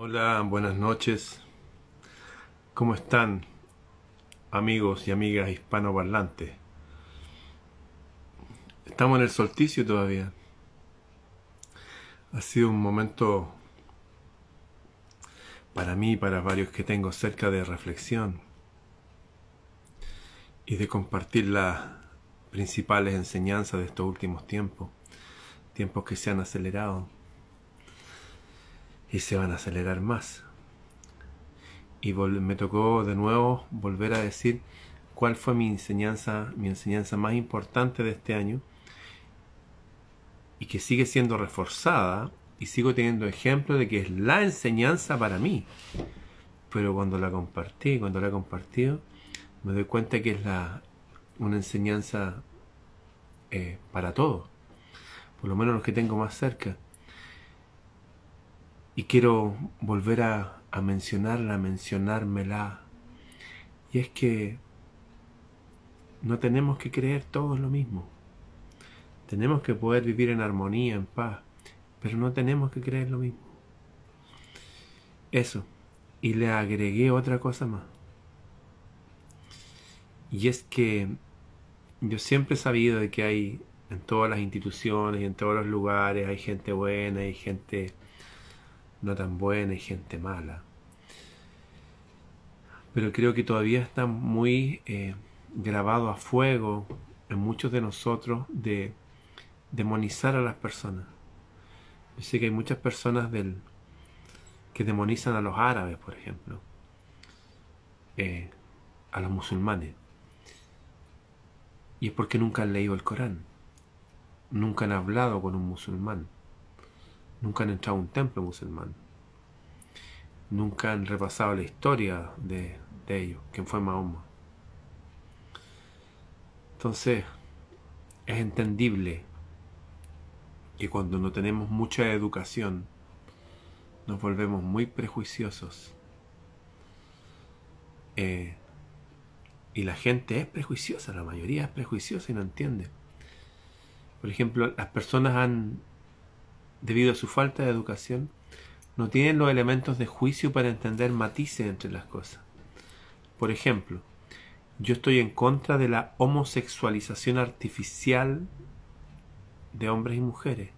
Hola, buenas noches. ¿Cómo están amigos y amigas hispanoparlantes? Estamos en el solsticio todavía. Ha sido un momento para mí y para varios que tengo cerca de reflexión y de compartir las principales enseñanzas de estos últimos tiempos, tiempos que se han acelerado y se van a acelerar más. Y me tocó de nuevo volver a decir cuál fue mi enseñanza, mi enseñanza más importante de este año y que sigue siendo reforzada y sigo teniendo ejemplo de que es la enseñanza para mí. Pero cuando la compartí, cuando la he compartido, me doy cuenta que es la, una enseñanza eh, para todos, por lo menos los que tengo más cerca. Y quiero volver a, mencionarla, mencionármela. Y es que no tenemos que creer todos lo mismo. Tenemos que poder vivir en armonía, en paz, pero no tenemos que creer lo mismo. Eso. Y le agregué otra cosa más. Y es que yo siempre he sabido de que hay en todas las instituciones y en todos los lugares hay gente buena y gente no tan buena y gente mala. Pero creo que todavía está muy eh, grabado a fuego en muchos de nosotros de demonizar a las personas. Yo sé que hay muchas personas que demonizan a los árabes, por ejemplo, eh, a los musulmanes. Y es porque nunca han leído el Corán, nunca han hablado con un musulmán nunca han entrado a un templo musulmán, nunca han repasado la historia de, ellos, quién fue Mahoma. Entonces, es entendible que cuando no tenemos mucha educación, nos volvemos muy prejuiciosos. Eh, y la gente es prejuiciosa, la mayoría es prejuiciosa y no entiende. Por ejemplo, las personas han debido a su falta de educación, no tienen los elementos de juicio para entender matices entre las cosas. Por ejemplo, yo estoy en contra de la homosexualización artificial de hombres y mujeres.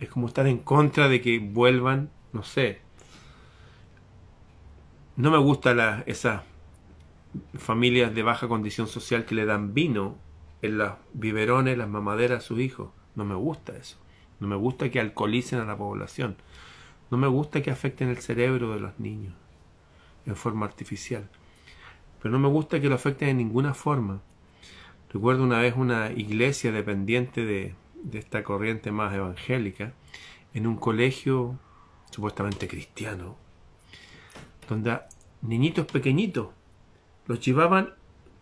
Es como estar en contra de que vuelvan, no sé. No me gusta la, esas familias de baja condición social que le dan vino en los biberones, las mamaderas a sus hijos. No me gusta eso. No me gusta que alcoholicen a la población. No me gusta que afecten el cerebro de los niños en forma artificial. Pero no me gusta que lo afecten en ninguna forma. Recuerdo una vez una iglesia dependiente de, de esta corriente más evangélica en un colegio supuestamente cristiano, donde niñitos pequeñitos los llevaban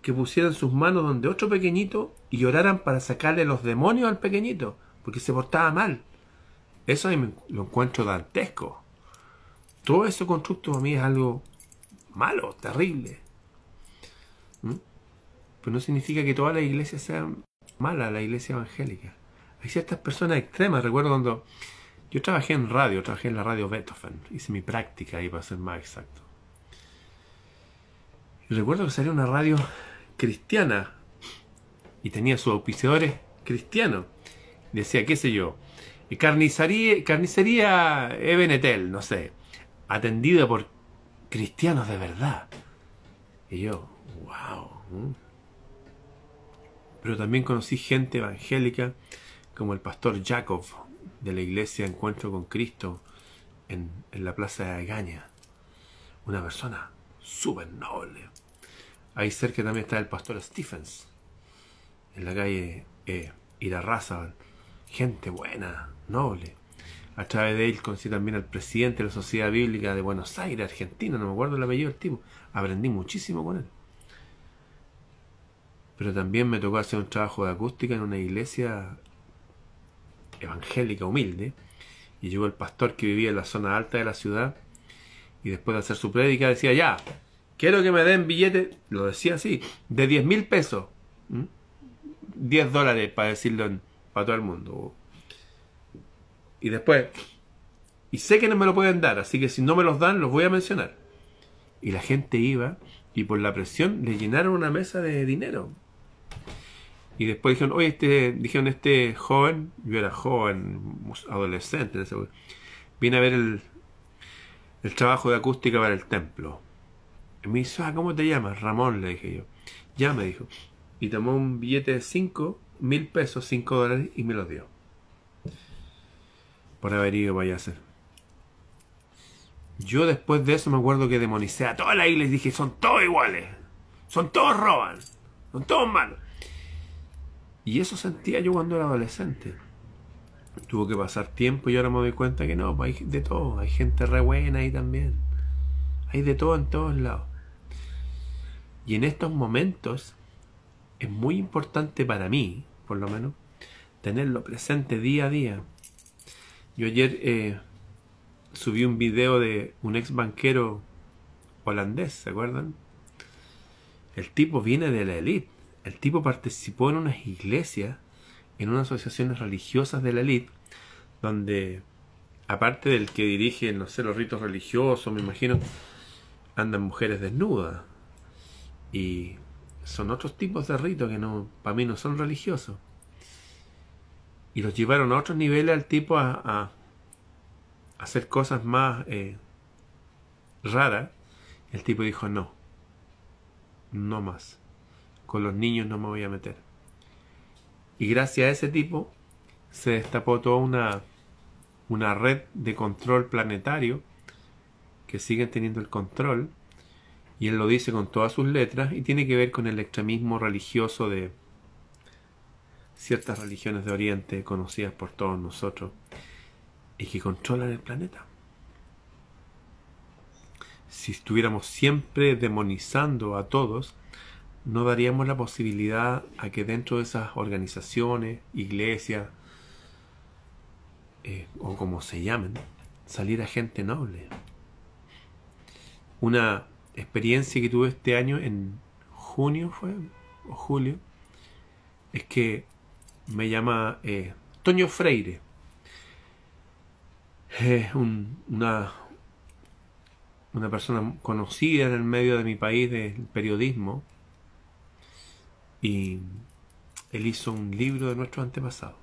que pusieran sus manos donde otro pequeñito y lloraran para sacarle los demonios al pequeñito porque se portaba mal. Eso lo encuentro dantesco. Todo ese constructo a mí es algo malo, terrible. ¿Mm? Pero no significa que toda la iglesia sea mala, la iglesia evangélica. Hay ciertas personas extremas. Recuerdo cuando yo trabajé en radio, trabajé en la radio Beethoven. Hice mi práctica ahí para ser más exacto. Y recuerdo que salió una radio cristiana y tenía sus auspiciadores cristianos decía, qué sé yo, carnicería, carnicería Ebenetel, no sé, atendida por cristianos de verdad. Y yo, wow. Pero también conocí gente evangélica como el pastor Jacob de la iglesia Encuentro con Cristo en, la plaza de Agaña. Una persona súper noble. Ahí cerca también está el pastor Stephens, en la calle eh, Irarrázaval gente buena, noble. A través de él conocí también al presidente de la Sociedad Bíblica de Buenos Aires, Argentina, no me acuerdo el apellido del tipo. Aprendí muchísimo con él. Pero también me tocó hacer un trabajo de acústica en una iglesia evangélica humilde. Y llegó el pastor que vivía en la zona alta de la ciudad. Y después de hacer su prédica decía, ya, quiero que me den billetes, lo decía así, de 10 mil pesos. 10 dólares para decirlo en, para todo el mundo. Y después Y sé que no me lo pueden dar, así que si no me los dan, los voy a mencionar. Y la gente iba y por la presión le llenaron una mesa de dinero. Y después dijeron, oye, este, dijeron, este joven, yo era joven, adolescente, viene a ver el, el trabajo de acústica para el templo. Y me dice, ah, ¿cómo te llamas? Ramón, le dije yo. Ya me dijo. Y tomó un billete de 5 mil pesos, 5 dólares, y me los dio. Por haber ido vaya a hacer. Yo después de eso me acuerdo que demonicé a toda la iglesia y dije, son todos iguales. Son todos roban. Son todos malos. Y eso sentía yo cuando era adolescente. Tuvo que pasar tiempo y ahora me doy cuenta que no, hay de todo. Hay gente re buena ahí también. Hay de todo en todos lados. Y en estos momentos es muy importante para mí, por lo menos, tenerlo presente día a día. Yo ayer eh, subí un video de un ex banquero holandés, ¿se acuerdan? El tipo viene de la élite. El tipo participó en unas iglesias, en unas asociaciones religiosas de la élite, donde, aparte del que dirige, no sé, los ritos religiosos, me imagino, andan mujeres desnudas. Y son otros tipos de ritos que no, para mí no son religiosos. Y los llevaron a otros niveles al tipo a, hacer cosas más eh, raras. El tipo dijo, no, no más. Con los niños no me voy a meter. Y gracias a ese tipo se destapó toda una, una red de control planetario que siguen teniendo el control. Y él lo dice con todas sus letras y tiene que ver con el extremismo religioso de ciertas religiones de Oriente conocidas por todos nosotros y que controlan el planeta. Si estuviéramos siempre demonizando a todos, no daríamos la posibilidad a que dentro de esas organizaciones, iglesias, eh, o como se llamen, saliera gente noble. Una experiencia que tuve este año en junio fue, o julio, es que me llama eh, Toño Freire, es una, una persona conocida en el medio de mi país del periodismo y él hizo un libro de nuestros antepasados.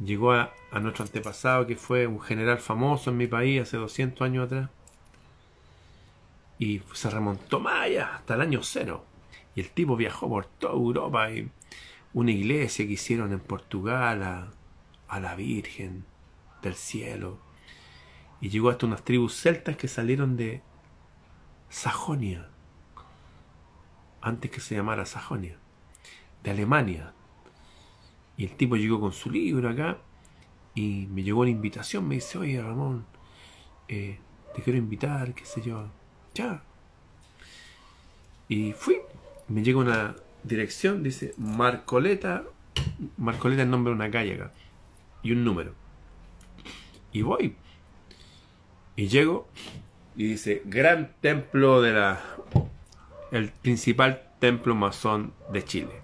Llegó a, a, nuestro antepasado que fue un general famoso en mi país hace 200 años atrás y se remontó allá, hasta el año cero. Y el tipo viajó por toda Europa y una iglesia que hicieron en Portugal a, la Virgen del cielo. Y llegó hasta unas tribus celtas que salieron de Sajonia, antes que se llamara Sajonia, de Alemania. Y el tipo llegó con su libro acá y me llegó una invitación, me dice, oye Ramón, eh, te quiero invitar, qué sé yo. Y fui, me llega una dirección, dice Marcoleta, Marcoleta es el nombre de una calle acá, y un número. Y voy. Y llego y dice, gran templo de la... El principal templo masón de Chile.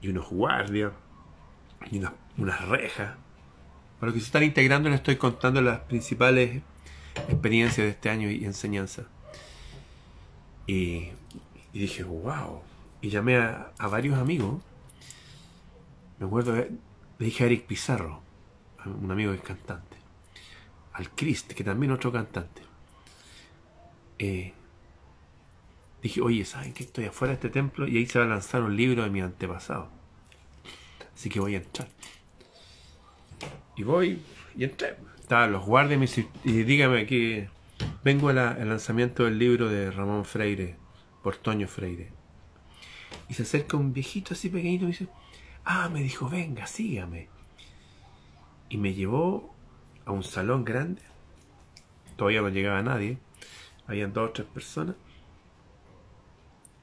Y unos guardias. Y unas, rejas. Para los que se están integrando les estoy contando las principales experiencias de este año y enseñanza. Y, dije, wow. Y llamé a, varios amigos. Me acuerdo, le dije a Eric Pizarro un amigo que es cantante, al Christ, que también otro cantante. Eh, dije, oye, ¿saben que estoy afuera de este templo? Y ahí se va a lanzar un libro de mi antepasado. Así que voy a entrar. Y voy y entré. Estaban los guardias y dígame que vengo al lanzamiento del libro de Ramón Freire, por Toño Freire. Y se acerca un viejito así pequeñito y dice, ah, me dijo, venga, sígame y me llevó a un salón grande. Todavía no llegaba nadie. Habían dos o tres personas.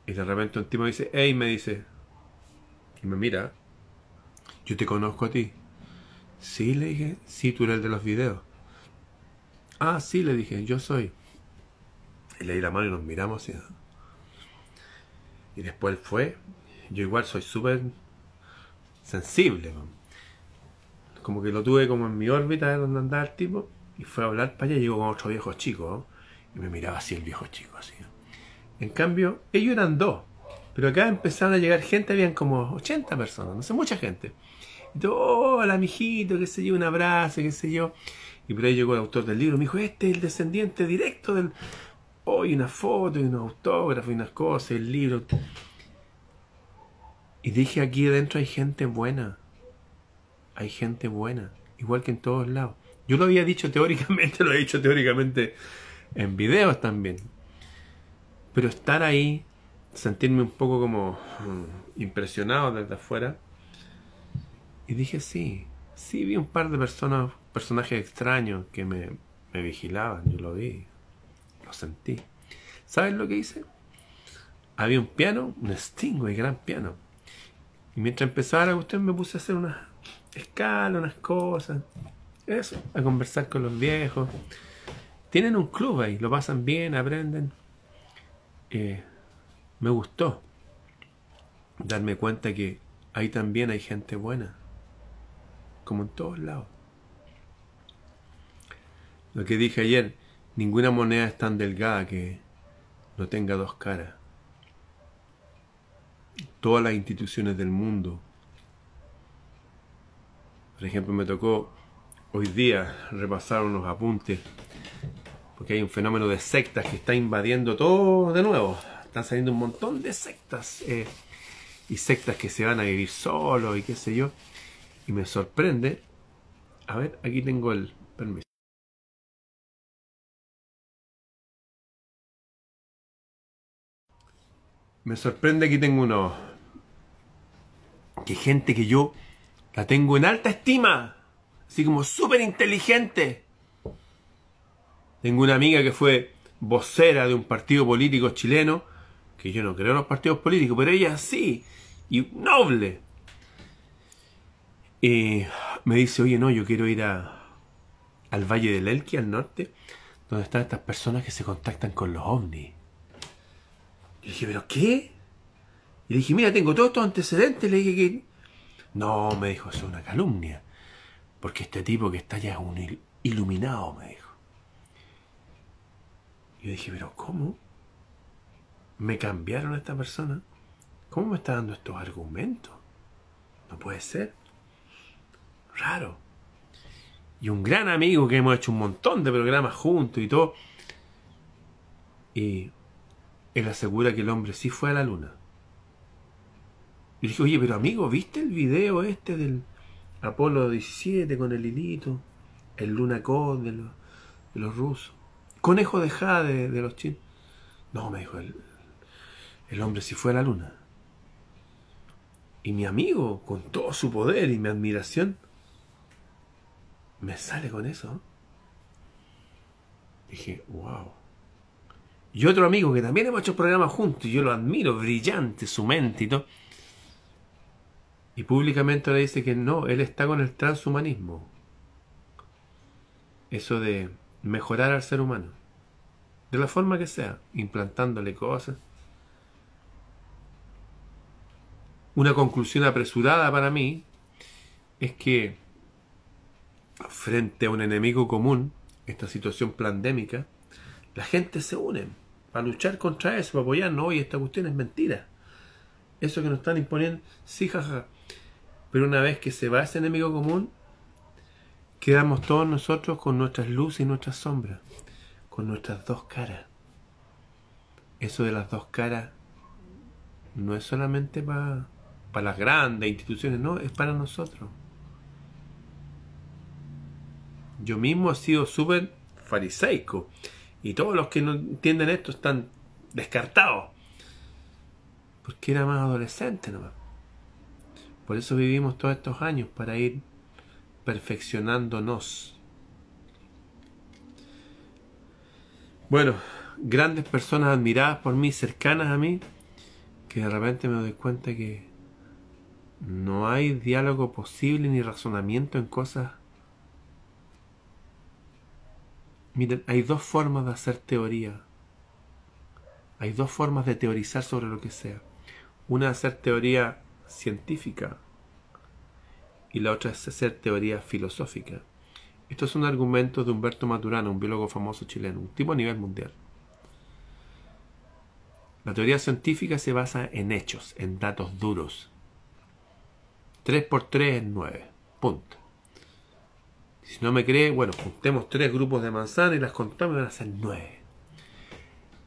Y de repente un tipo me dice, hey, me dice, y me mira, yo te conozco a ti. Sí, le dije, sí, tú eres el de los videos. Ah, sí, le dije, yo soy. Y le di la mano y nos miramos y, y después fue. Yo igual soy súper sensible como que lo tuve como en mi órbita donde andaba el tipo, y fue a hablar para allá y llegó con otro viejo chico, y me miraba así el viejo chico, así. En cambio, ellos eran dos, pero acá empezaron a llegar gente, habían como 80 personas, no sé, mucha gente. Todo, hola, mijito, qué sé yo, un abrazo, qué sé yo. Y por ahí llegó el autor del libro, me dijo, este es el descendiente directo del... Hoy una foto y un autógrafo y unas cosas, el libro. Y dije, aquí adentro hay gente buena. Hay gente buena, igual que en todos lados. Yo lo había dicho teóricamente, lo he dicho teóricamente en videos también. Pero estar ahí, sentirme un poco como mm, impresionado desde afuera. Y dije, sí, sí vi un par de personas, personajes extraños que me, me vigilaban, yo lo vi, lo sentí. ¿Sabes lo que hice? Había un piano, un Sting, un gran piano. Y mientras empezaba la cuestión me puse a hacer unas escalas, unas cosas. Eso, a conversar con los viejos. Tienen un club ahí, lo pasan bien, aprenden. Eh, me gustó darme cuenta que ahí también hay gente buena, como en todos lados. Lo que dije ayer, ninguna moneda es tan delgada que no tenga dos caras. Todas las instituciones del mundo. Por ejemplo, me tocó hoy día repasar unos apuntes, porque hay un fenómeno de sectas que está invadiendo todo de nuevo. Están saliendo un montón de sectas eh, y sectas que se van a vivir solos y qué sé yo. Y me sorprende. A ver, aquí tengo el permiso. Me sorprende aquí tengo uno. Que gente que yo la tengo en alta estima. Así como súper inteligente. Tengo una amiga que fue vocera de un partido político chileno que yo no creo en los partidos políticos, pero ella sí, y noble. Y me dice, oye, no, yo quiero ir a, al Valle del Elqui, al norte, donde están estas personas que se contactan con los ovnis. Y dije, ¿pero qué? Y le dije, mira, tengo todos estos antecedentes. Le dije que... No, me dijo, es una calumnia. Porque este tipo que está allá es un iluminado, me dijo. Y yo dije, ¿pero cómo? me cambiaron a esta persona. ¿Cómo me está dando estos argumentos? No puede ser. Raro. Y un gran amigo que hemos hecho un montón de programas juntos y todo. Y él asegura que el hombre sí fue a la luna. Y dije, oye, pero amigo, ¿viste el video este del Apolo 17 con el hilito? El Luna Code de los, rusos. Conejo de Jade de los chinos. No, me dijo, él el hombre si fue a la luna. Y mi amigo, con todo su poder y mi admiración, me sale con eso. Dije, wow. Y otro amigo que también hemos hecho programas juntos, y yo lo admiro, brillante su mente y todo. Y públicamente le dice que no, él está con el transhumanismo. Eso de mejorar al ser humano. De la forma que sea, implantándole cosas. Una conclusión apresurada para mí es que frente a un enemigo común, esta situación pandémica, la gente se une para luchar contra eso, para apoyarnos. Hoy esta cuestión es mentira. Eso que nos están imponiendo, sí, jaja. Pero una vez que se va ese enemigo común, quedamos todos nosotros con nuestras luces y nuestras sombras, con nuestras dos caras. Eso de las dos caras no es solamente para las grandes instituciones, no, es para nosotros. Yo mismo he sido súper fariseico y todos los que no entienden esto están descartados. Porque era más adolescente nomás. Por eso vivimos todos estos años, para ir perfeccionándonos. Bueno, grandes personas admiradas por mí, cercanas a mí, que de repente me doy cuenta que no hay diálogo posible ni razonamiento en cosas. Miren, hay dos formas de hacer teoría. Hay dos formas de teorizar sobre lo que sea. Una de hacer teoría científica y la otra es hacer teoría filosófica. Estos son argumentos de Humberto Maturana, un biólogo famoso chileno, un tipo a nivel mundial. La teoría científica se basa en hechos, en datos duros. 3 por 3 es 9. Punto. Si no me cree, bueno, juntemos tres grupos de manzanas y las contamos y van a ser 9.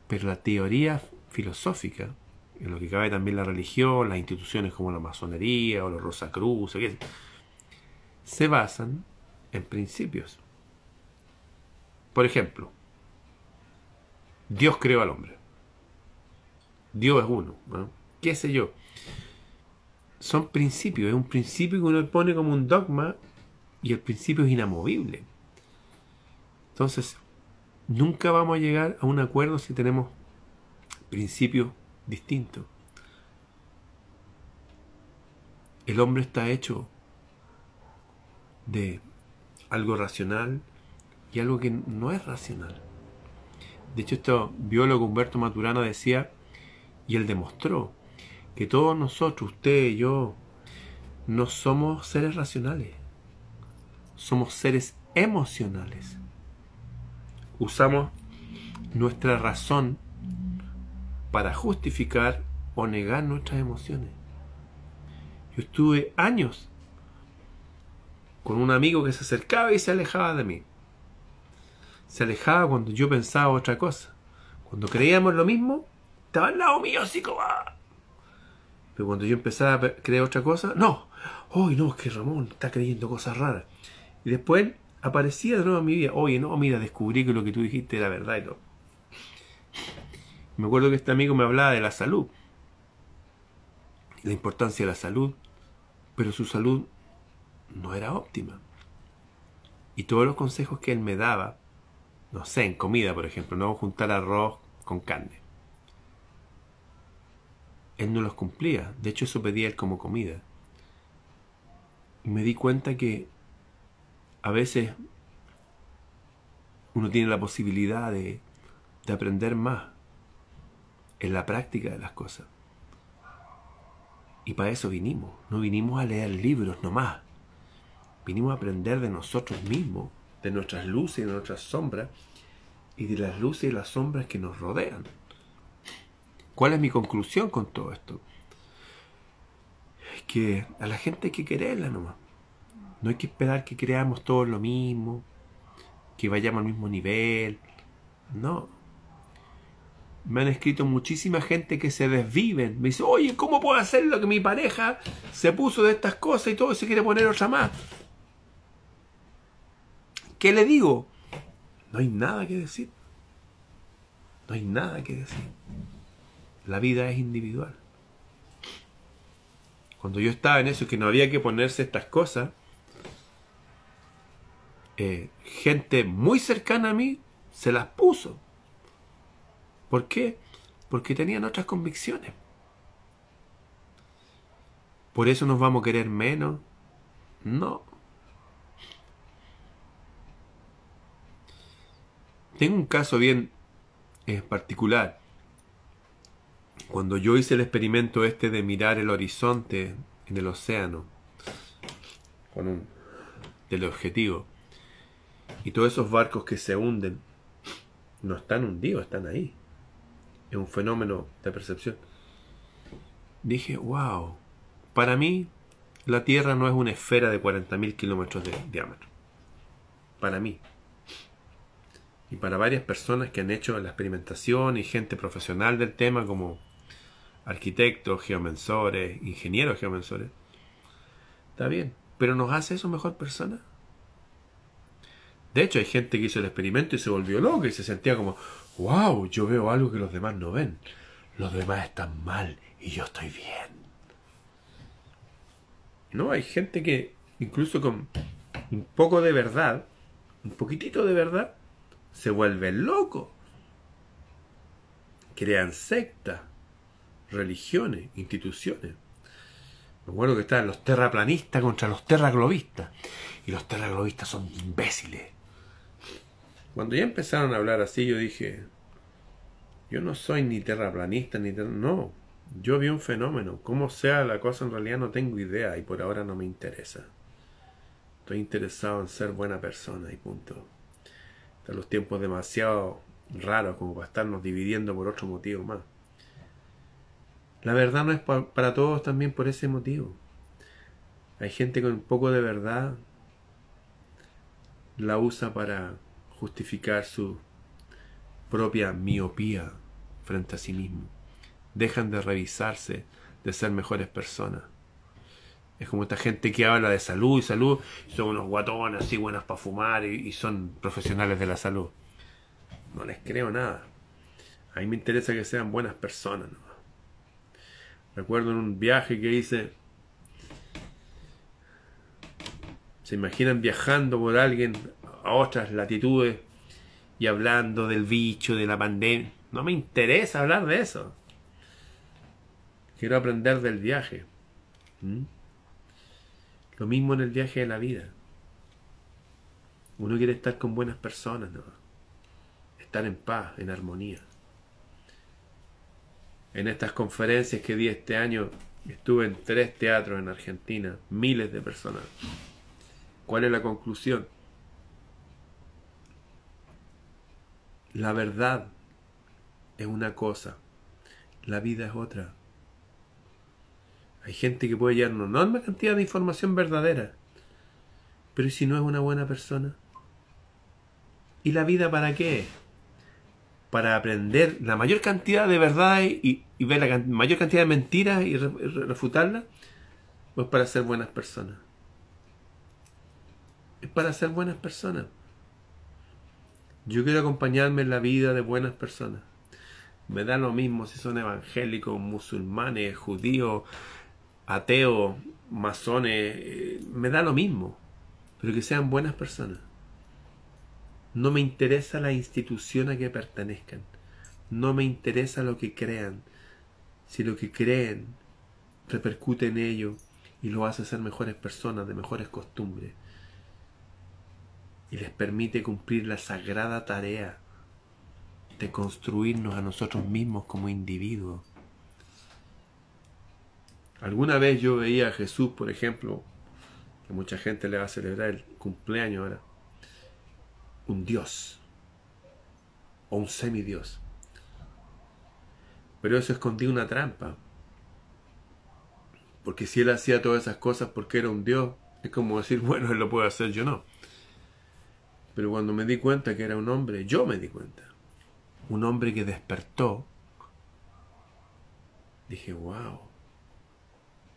Pero la teoría filosófica, en lo que cabe también la religión, las instituciones como la masonería o los Rosacruz, se basan en principios. Por ejemplo, Dios creó al hombre. Dios es uno. ¿Qué sé yo? Son principios, es un principio que uno pone como un dogma y el principio es inamovible. Entonces, nunca vamos a llegar a un acuerdo si tenemos principios distintos. El hombre está hecho de algo racional y algo que no es racional. De hecho, este biólogo Humberto Maturana decía y él demostró que todos nosotros, usted y yo, no somos seres racionales. Somos seres emocionales. Usamos nuestra razón para justificar o negar nuestras emociones. Yo estuve años con un amigo que se acercaba y se alejaba de mí. Se alejaba cuando yo pensaba otra cosa. Cuando creíamos lo mismo, estaba al lado mío, así como... Ah. Pero cuando yo empezaba a creer otra cosa, no, hoy no, es que Ramón está creyendo cosas raras. Y después aparecía de nuevo en mi vida, oye, no, mira, descubrí que lo que tú dijiste era verdad y todo. Me acuerdo que este amigo me hablaba de la salud, la importancia de la salud, pero su salud no era óptima. Y todos los consejos que él me daba, no sé, en comida, por ejemplo, no juntar arroz con carne él no los cumplía. De hecho, eso pedía él como comida. Y me di cuenta que a veces uno tiene la posibilidad de, de aprender más en la práctica de las cosas. Y para eso vinimos. No vinimos a leer libros nomás. Vinimos a aprender de nosotros mismos, de nuestras luces y de nuestras sombras, y de las luces y las sombras que nos rodean. ¿Cuál es mi conclusión con todo esto? Es que a la gente hay que quererla nomás. No hay que esperar que creamos todos lo mismo, que vayamos al mismo nivel. No. Me han escrito muchísima gente que se desviven. Me dice, oye, ¿cómo puedo hacer lo que mi pareja se puso de estas cosas y todo se quiere poner otra más? ¿Qué le digo? No hay nada que decir. No hay nada que decir. La vida es individual. Cuando yo estaba en eso, que no había que ponerse estas cosas, eh, gente muy cercana a mí se las puso. ¿Por qué? Porque tenían otras convicciones. ¿Por eso nos vamos a querer menos? No. Tengo un caso bien eh, particular. Cuando yo hice el experimento este de mirar el horizonte en el océano con un teleobjetivo y todos esos barcos que se hunden no están hundidos, están ahí. Es un fenómeno de percepción. Dije, wow, para mí la Tierra no es una esfera de 40.000 kilómetros de diámetro. Para mí. Y para varias personas que han hecho la experimentación y gente profesional del tema como arquitectos, geomensores, ingenieros geomensores. Está bien, pero ¿nos hace eso mejor persona? De hecho, hay gente que hizo el experimento y se volvió loca y se sentía como, wow, yo veo algo que los demás no ven. Los demás están mal y yo estoy bien. No, hay gente que incluso con un poco de verdad, un poquitito de verdad, se vuelve loco. Crean sectas religiones, instituciones. Me acuerdo que estaban los terraplanistas contra los terraglobistas. Y los terraglobistas son imbéciles. Cuando ya empezaron a hablar así, yo dije, yo no soy ni terraplanista, ni no. Yo vi un fenómeno. Cómo sea la cosa en realidad no tengo idea y por ahora no me interesa. Estoy interesado en ser buena persona y punto. Están los tiempos demasiado raros como para estarnos dividiendo por otro motivo más. La verdad no es para todos también por ese motivo. Hay gente con un poco de verdad la usa para justificar su propia miopía frente a sí mismo. Dejan de revisarse, de ser mejores personas. Es como esta gente que habla de salud y salud, son unos guatones así buenas para fumar y, son profesionales de la salud. No les creo nada. A mí me interesa que sean buenas personas. Recuerdo en un viaje que hice, se imaginan viajando por alguien otras latitudes y hablando del bicho, de la pandemia. No me interesa hablar de eso. Quiero aprender del viaje. ¿Mm? Lo mismo en el viaje de la vida. Uno quiere estar con buenas personas, ¿no? Estar en paz, en armonía. En estas conferencias que di este año, estuve en tres teatros en Argentina, miles de personas. ¿Cuál es la conclusión? La verdad es una cosa, la vida es otra. Hay gente que puede llevar una enorme cantidad de información verdadera, pero ¿y si no es una buena persona? ¿Y la vida para qué? Para aprender la mayor cantidad de verdades y, ver la mayor cantidad de mentiras y refutarlas, o es para ser buenas personas? Es para ser buenas personas. Yo quiero acompañarme en la vida de buenas personas. Me da lo mismo si son evangélicos, musulmanes, judíos, ateos, masones. Eh, me da lo mismo. Pero que sean buenas personas. No me interesa la institución a que pertenezcan. No me interesa lo que crean. Si lo que creen repercute en ello y lo hace ser mejores personas, de mejores costumbres y les permite cumplir la sagrada tarea de construirnos a nosotros mismos como individuos. Alguna vez yo veía a Jesús, por ejemplo, que mucha gente le va a celebrar el cumpleaños ahora, un Dios o un semidios. Pero eso escondía una trampa. Porque si él hacía todas esas cosas porque era un Dios, es como decir, bueno, él lo puede hacer, yo no. Pero cuando me di cuenta que era un hombre, yo me di cuenta. Un hombre que despertó. Dije, wow.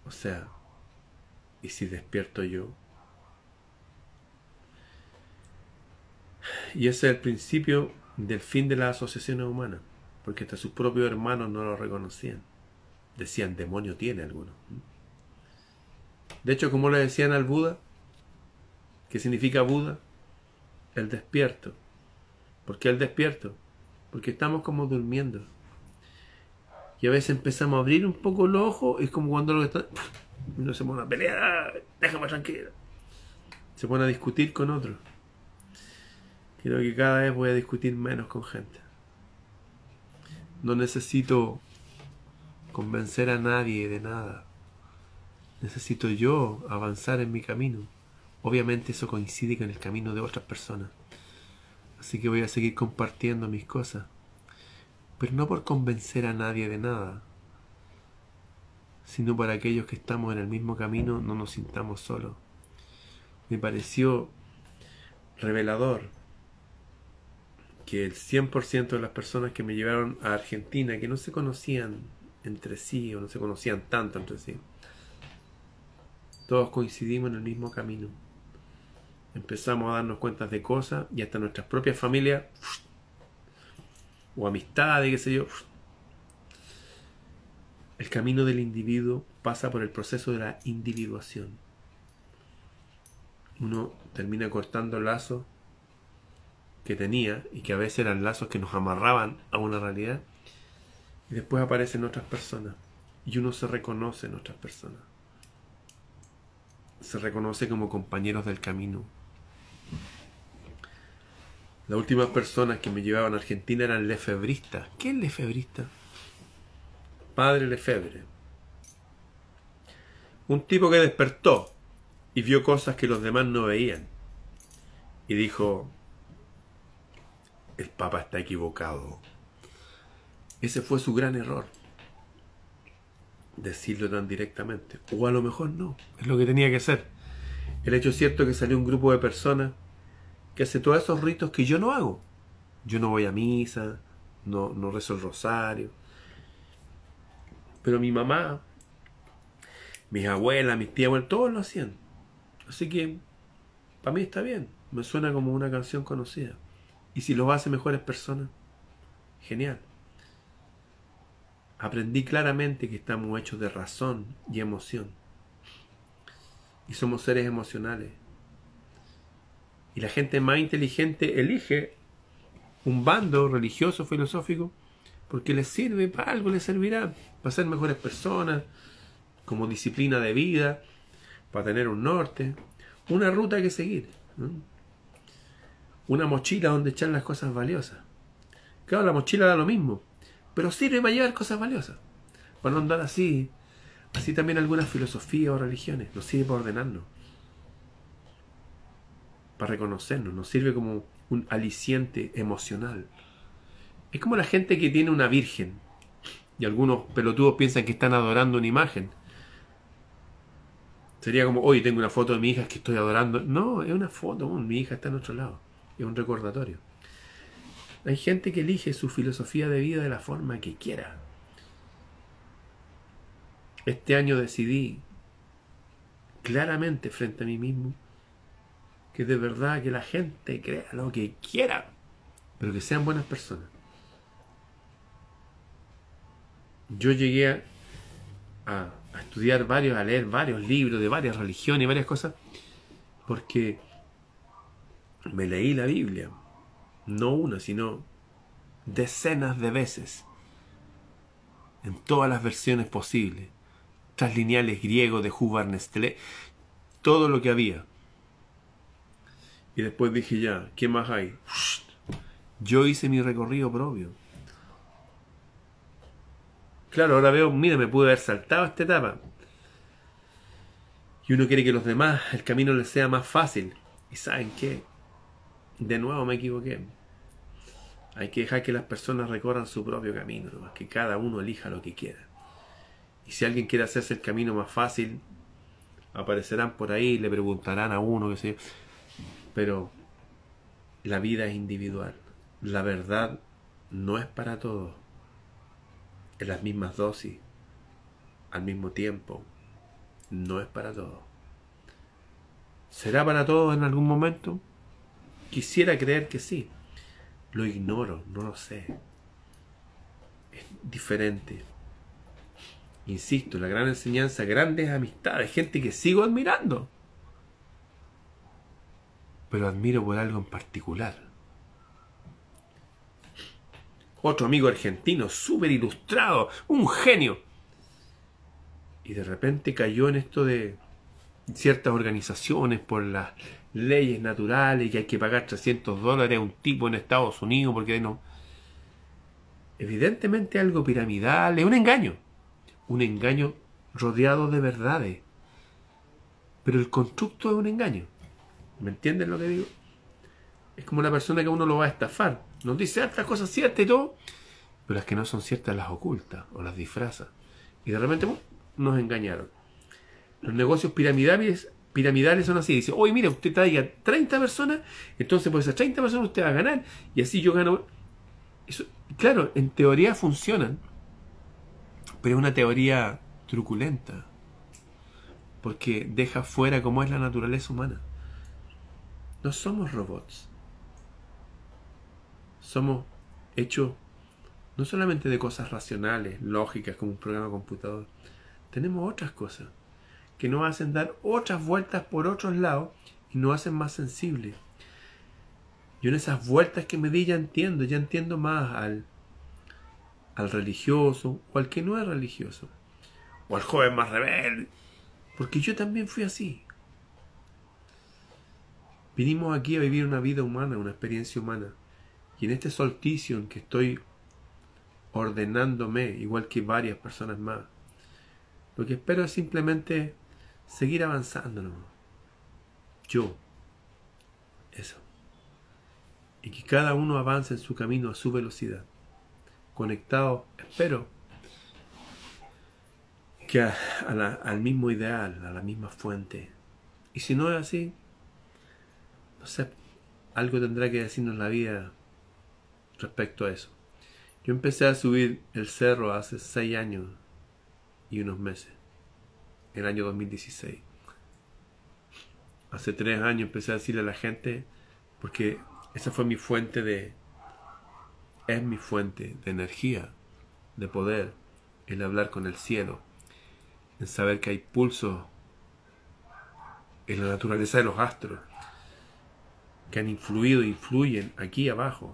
O sea, ¿y si despierto yo? Y ese es el principio del fin de las asociaciones humanas, porque hasta sus propios hermanos no lo reconocían. Decían, demonio tiene alguno. De hecho, como le decían al Buda, ¿qué significa Buda? El despierto. ¿Por qué el despierto? Porque estamos como durmiendo. Y a veces empezamos a abrir un poco los ojos, es como cuando lo está... uno se pone a pelear, déjame tranquilo. Se pone a discutir con otro. Creo que cada vez voy a discutir menos con gente. No necesito convencer a nadie de nada. Necesito yo avanzar en mi camino. Obviamente eso coincide con el camino de otras personas. Así que voy a seguir compartiendo mis cosas. Pero no por convencer a nadie de nada, sino para aquellos que estamos en el mismo camino no nos sintamos solos. Me pareció revelador que el 100% de las personas que me llevaron a Argentina, que no se conocían entre sí o no se conocían tanto entre sí, todos coincidimos en el mismo camino empezamos a darnos cuenta de cosas y hasta nuestras propias familias o amistades, qué sé yo. El camino del individuo pasa por el proceso de la individuación. Uno termina cortando lazos que tenía y que a veces eran lazos que nos amarraban a una realidad y después aparecen otras personas y uno se reconoce en otras personas. Se reconoce como compañeros del camino, las últimas personas que me llevaban a Argentina eran lefebristas. ¿Qué es lefebrista? Padre Lefebre. Un tipo que despertó, y vio cosas que los demás no veían. Y dijo, el Papa está equivocado. Ese fue su gran error. Decirlo tan directamente. O a lo mejor no. Es lo que tenía que ser. El hecho es cierto que salió un grupo de personas que hace todos esos ritos que yo no hago. Yo no voy a misa, no, no rezo el rosario. Pero mi mamá, mis abuelas, mis tías, todos lo hacían. Así que, para mí está bien. Me suena como una canción conocida. Y si lo hace mejores personas, genial. Aprendí claramente que estamos hechos de razón y emoción. Y somos seres emocionales. Y la gente más inteligente elige un bando religioso, filosófico, porque les sirve, para algo les servirá, para ser mejores personas, como disciplina de vida, para tener un norte, una ruta que seguir. Una mochila donde echar las cosas valiosas. Claro, la mochila da lo mismo, pero sirve para llevar cosas valiosas, para no andar así. Así también algunas filosofías o religiones, nos sirve para ordenarnos, para reconocernos, nos sirve como un aliciente emocional. Es como la gente que tiene una virgen, y algunos pelotudos piensan que están adorando una imagen. Sería como, hoy tengo una foto de mi hija que estoy adorando. No, es una foto, mi hija está en otro lado. Es un recordatorio. Hay gente que elige su filosofía de vida de la forma que quiera. Este año decidí claramente frente a mí mismo que de verdad que la gente crea lo que quiera, pero que sean buenas personas. Yo llegué a, estudiar varios, a leer varios libros de varias religiones y varias cosas, porque me leí la Biblia, no una, sino decenas de veces, en todas las versiones posibles, lineales griegos de Hubar Nestlé, todo lo que había. Y después dije ya, ¿qué más hay? Yo hice mi recorrido propio. Claro, ahora veo, mira, me pude haber saltado esta etapa. Y uno quiere que los demás, el camino les sea más fácil. ¿Y saben qué? De nuevo me equivoqué. Hay que dejar que las personas recorran su propio camino, que cada uno elija lo que quiera. Y si alguien quiere hacerse el camino más fácil, aparecerán por ahí, le preguntarán a uno, qué sé yo. Pero la vida es individual. La verdad no es para todos. En las mismas dosis, al mismo tiempo, no es para todos. ¿Será para todos en algún momento? Quisiera creer que sí. Lo ignoro, no lo sé. Es diferente. Insisto, la gran enseñanza, grandes amistades, gente que sigo admirando. Pero admiro por algo en particular. Otro amigo argentino, súper ilustrado, un genio. Y de repente cayó en esto de ciertas organizaciones por las leyes naturales que hay que pagar 300 dólares a un tipo en Estados Unidos porque no. Evidentemente algo piramidal, es un engaño un engaño rodeado de verdades. Pero el constructo es un engaño. ¿Me entienden lo que digo? Es como una persona que uno lo va a estafar. Nos dice estas cosas ciertas y todo, pero las que no son ciertas las oculta o las disfraza. Y de repente nos engañaron. Los negocios piramidales, piramidales son así. Dice, oye, mira, usted traiga 30 personas, entonces por esas 30 personas usted va a ganar y así yo gano. Eso, claro, en teoría funcionan pero es una teoría truculenta, porque deja fuera cómo es la naturaleza humana. No somos robots. Somos hechos no solamente de cosas racionales, lógicas, como un programa computador. Tenemos otras cosas que nos hacen dar otras vueltas por otros lados y nos hacen más sensibles. Yo en esas vueltas que me di ya entiendo, ya entiendo más al al religioso o al que no es religioso, o al joven más rebelde, porque yo también fui así. Vinimos aquí a vivir una vida humana, una experiencia humana, y en este solsticio en que estoy ordenándome, igual que varias personas más, lo que espero es simplemente seguir avanzando, Yo. Eso. Y que cada uno avance en su camino a su velocidad. Conectado, espero, que al mismo ideal, a la misma fuente. Y si no es así, algo tendrá que decirnos la vida respecto a eso. Yo empecé a subir el cerro hace seis años y unos meses, el año 2016. Hace tres años empecé a decirle a la gente, porque esa fue mi fuente de, es mi fuente de energía, de poder, el hablar con el cielo, en saber que hay pulso en la naturaleza de los astros, que han influido e influyen aquí abajo.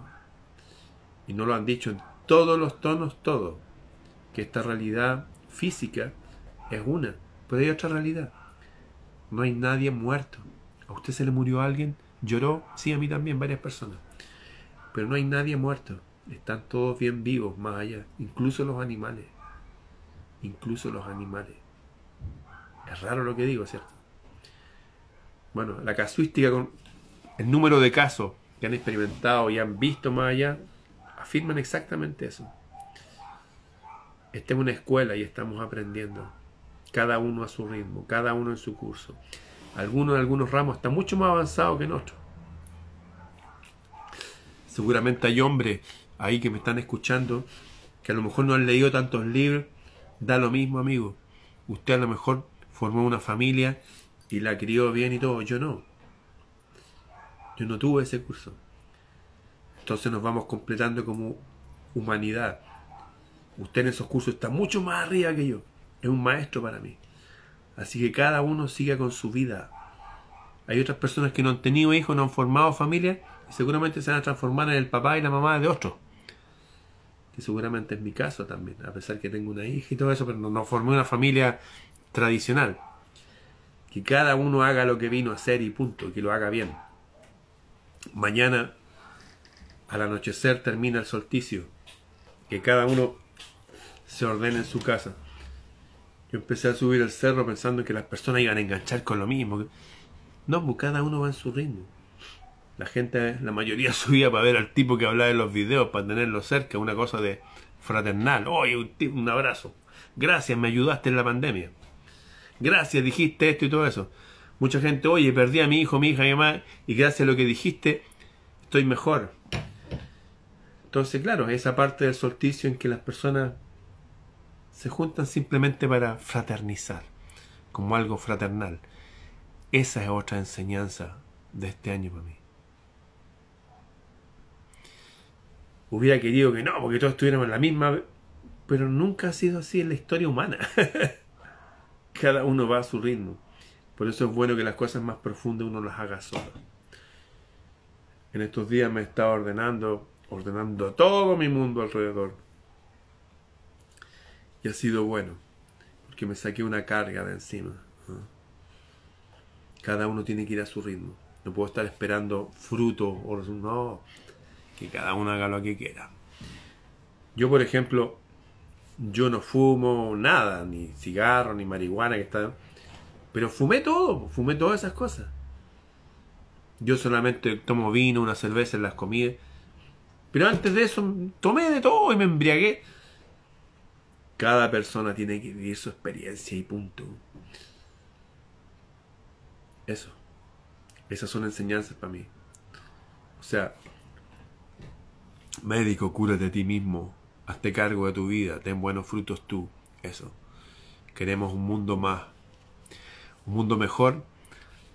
Y no lo han dicho en todos los tonos, todo. Que esta realidad física es una, pero hay otra realidad. No hay nadie muerto. ¿A usted se le murió alguien? ¿Lloró? Sí, a mí también, varias personas. Pero no hay nadie muerto. Están todos bien vivos más allá. Incluso los animales. Incluso los animales. Es raro lo que digo, ¿cierto? Bueno, la casuística con el número de casos que han experimentado y han visto más allá afirman exactamente eso. Esta es una escuela y estamos aprendiendo. Cada uno a su ritmo, cada uno en su curso. Algunos en algunos ramos están mucho más avanzados que en otros. Seguramente hay hombres ahí que me están escuchando que a lo mejor no han leído tantos libros. Da lo mismo, amigo. Usted a lo mejor formó una familia y la crió bien y todo. Yo no. Yo no tuve ese curso. Entonces nos vamos completando como humanidad. Usted en esos cursos está mucho más arriba que yo. Es un maestro para mí. Así que cada uno siga con su vida. Hay otras personas que no han tenido hijos, no han formado familia y seguramente se van a transformar en el papá y la mamá de otros. Que seguramente es mi caso también, a pesar que tengo una hija y todo eso, pero no, no formé una familia tradicional. Que cada uno haga lo que vino a hacer y punto, que lo haga bien. Mañana, al anochecer, termina el solsticio. Que cada uno se ordene en su casa. Yo empecé a subir el cerro pensando que las personas iban a enganchar con lo mismo. No, pues cada uno va en su ritmo. La gente, la mayoría subía para ver al tipo que hablaba en los videos, para tenerlo cerca, una cosa de fraternal. Oye, un, un abrazo. Gracias, me ayudaste en la pandemia gracias, dijiste esto y todo eso. Mucha gente, oye, perdí a mi hijo, mi hija, mi mamá, y gracias a lo que dijiste, estoy mejor. Entonces, claro, esa parte del solsticio en que las personas se juntan simplemente para fraternizar, como algo fraternal. Esa es otra enseñanza de este año para mí. Hubiera querido que no, porque todos estuviéramos en la misma, pero nunca ha sido así en la historia humana. cada uno va a su ritmo. Por eso es bueno que las cosas más profundas uno las haga solo. En estos días me estado ordenando, ordenando todo mi mundo alrededor. Y ha sido bueno, porque me saqué una carga de encima. Cada uno tiene que ir a su ritmo. No puedo estar esperando fruto o no, que cada uno haga lo que quiera. Yo, por ejemplo, yo no fumo nada, ni cigarro, ni marihuana, que está... Pero fumé todo, fumé todas esas cosas. Yo solamente tomo vino, una cerveza en las comidas. Pero antes de eso, tomé de todo y me embriagué. Cada persona tiene que vivir su experiencia y punto. Eso. Esas son enseñanzas para mí. O sea, médico, cúrate a ti mismo. Hazte cargo de tu vida, ten buenos frutos tú. Eso. Queremos un mundo más, un mundo mejor,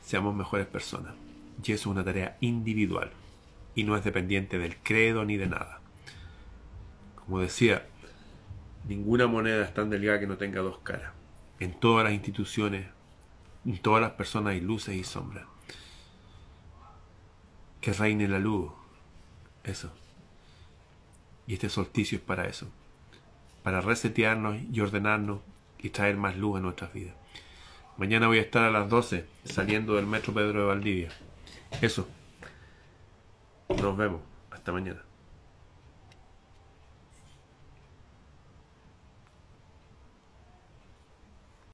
seamos mejores personas. Y eso es una tarea individual y no es dependiente del credo ni de nada. Como decía, ninguna moneda es tan delgada que no tenga dos caras. En todas las instituciones, en todas las personas hay luces y sombras. Que reine la luz. Eso. Y este solsticio es para eso, para resetearnos y ordenarnos y traer más luz a nuestras vidas. Mañana voy a estar a las 12 saliendo del Metro Pedro de Valdivia. Eso. Nos vemos. Hasta mañana.